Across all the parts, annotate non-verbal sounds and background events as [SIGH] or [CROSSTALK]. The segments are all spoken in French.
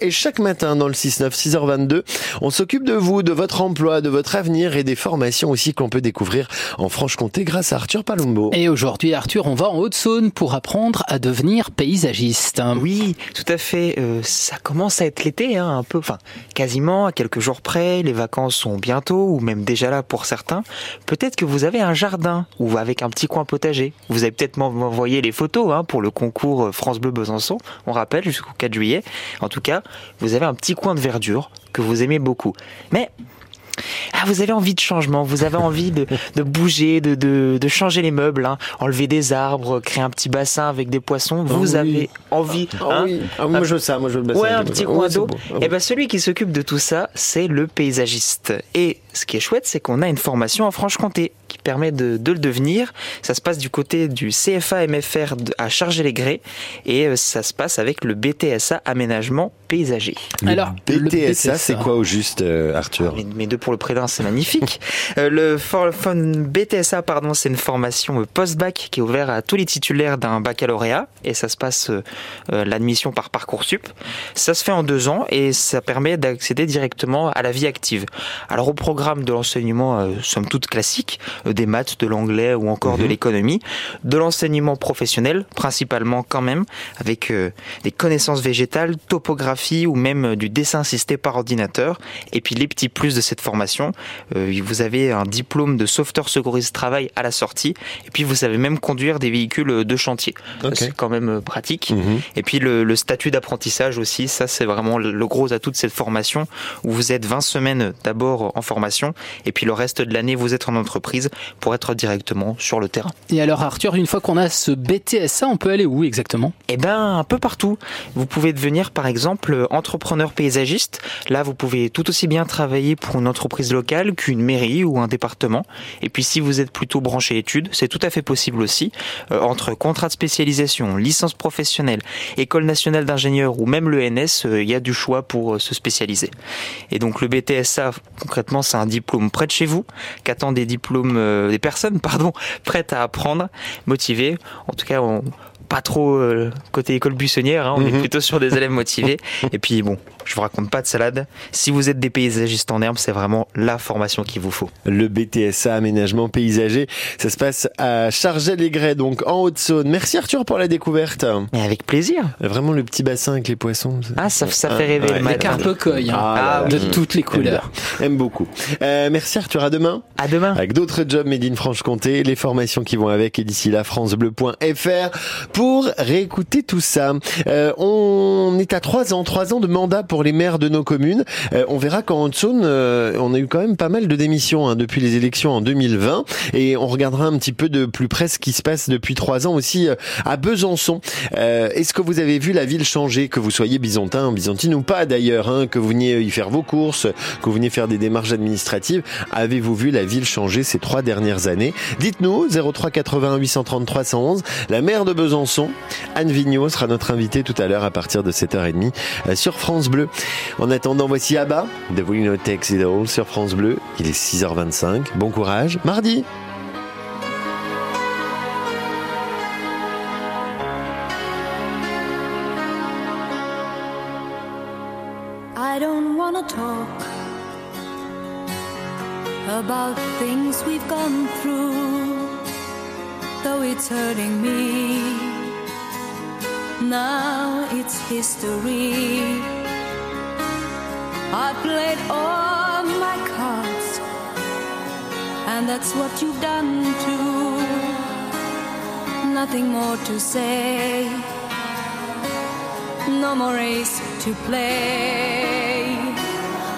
Et chaque matin dans le 6-9, 6h22, on s'occupe de vous, de votre emploi, de votre avenir et des formations aussi qu'on peut découvrir en Franche-Comté grâce à Arthur Palumbo. Et aujourd'hui, Arthur, on va en Haute-Saône pour apprendre à devenir paysagiste. Oui, tout à fait. Euh, ça commence à être l'été, hein, un peu, enfin, quasiment à quelques jours près. Les vacances sont bientôt, ou même déjà là pour certains. Peut-être que vous avez un jardin ou avec un petit coin potager. Vous avez peut-être m'envoyé les photos hein, pour le concours France Bleu Besançon. On rappelle jusqu'au 4 juillet. En tout cas vous avez un petit coin de verdure que vous aimez beaucoup. Mais ah, vous avez envie de changement, vous avez envie de, bouger, de, de, changer les meubles, hein. enlever des arbres, créer un petit bassin avec des poissons. Ah vous avez envie. Ah, hein. oui. ah, moi je veux ça, moi je veux le bassin. Ouais, un petit coin d'eau. Et ben celui qui s'occupe de tout ça, c'est le paysagiste. Et ce qui est chouette, c'est qu'on a une formation en Franche-Comté qui permet de, le devenir. Ça se passe du côté du CFA MFR à Charger-les-Grès et euh, ça se passe avec le BTSA aménagement paysager. Alors, BTSA, c'est quoi au juste, euh, Arthur mes, deux pour le prénom, c'est magnifique. [LAUGHS] euh, le BTSA, pardon, c'est une formation post-bac qui est ouverte à tous les titulaires d'un baccalauréat et ça se passe euh, l'admission par parcoursup. Ça se fait en deux ans et ça permet d'accéder directement à la vie active. Alors au programme de l'enseignement, somme toute classique, des maths, de l'anglais ou encore de mhm. l'économie, de l'enseignement professionnel principalement quand même, avec euh, des connaissances végétales, topographie ou même euh, du dessin assisté par ordinateur. Et puis les petits plus de cette formation, vous avez un diplôme de sauveteur secouriste travail à la sortie, et puis vous savez même conduire des véhicules de chantier. C'est quand même pratique. Mhm. Et puis le, statut d'apprentissage aussi, ça c'est vraiment le gros atout de cette formation, où vous êtes 20 semaines d'abord en formation, et puis le reste de l'année vous êtes en entreprise pour être directement sur le terrain. Et alors Arthur, une fois qu'on a ce BTSA, on peut aller où exactement? Eh ben un peu partout. Vous pouvez devenir par exemple entrepreneur paysagiste. Là, vous pouvez tout aussi bien travailler pour une entreprise locale qu'une mairie ou un département. Et puis si vous êtes plutôt branché études, c'est tout à fait possible aussi. Euh, entre contrat de spécialisation, licence professionnelle, école nationale d'ingénieur ou même l'ENS, euh, il y a du choix pour euh, se spécialiser. Et donc le BTSA, concrètement, c'est un diplôme près de chez vous, qu'attend des diplômes euh, des personnes [LAUGHS] pardon prêtes à apprendre, motivées. En tout cas, on, pas trop euh, côté école buissonnière, hein, on est mhm. plutôt sur des élèves [LAUGHS] motivés. Et puis bon, je vous raconte pas de salade. Si vous êtes des paysagistes en herbe, c'est vraiment la formation qu'il vous faut. Le BTSA aménagement paysager, ça se passe à Charget-les-Grès, donc en Haute-Saône. Merci Arthur pour la découverte. Et avec plaisir. Vraiment le petit bassin avec les poissons. Ah, ça, ça fait rêver. Ouais, avec un peu coy, hein. ah, de toutes les couleurs. Aime, beaucoup. Euh, merci Arthur, à demain. À demain. Avec d'autres jobs Made in Franche-Comté, les formations qui vont avec et d'ici là francebleu.fr pour réécouter tout ça. Euh, on est à trois ans, trois ans de mandat pour les maires de nos communes. Euh, on verra qu'en Haute-Saône, euh, on a eu quand même pas mal de démissions hein, depuis les élections en 2020 et on regardera un petit peu de plus près ce qui se passe depuis trois ans aussi euh, à Besançon. Est-ce que vous avez vu la ville changer, que vous soyez byzantin, byzantine ou pas d'ailleurs, hein, que vous veniez y faire vos courses, que vous veniez faire des démarches administratives, avez-vous vu la ville changer ces trois dernières années? Dites-nous 03 80 833 111. La maire de Besançon, Anne Vigneault sera notre invitée tout à l'heure à partir de 7h30 sur France Bleu. En attendant, voici Abba de Winnow Takes It All sur France Bleu. Il est 6h25. Bon courage. Mardi. I don't wanna talk about things we've gone through, though it's hurting me. Now it's history. I played all my cards, and that's what you've done too. Nothing more to say, no more race to play.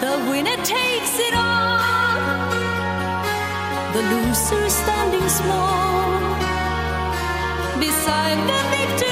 The winner takes it all, the loser standing small beside the victory.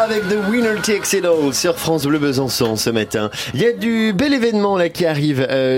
avec The Winner Takes It All sur France Bleu Besançon ce matin. Il y a du bel événement là qui arrive. euh,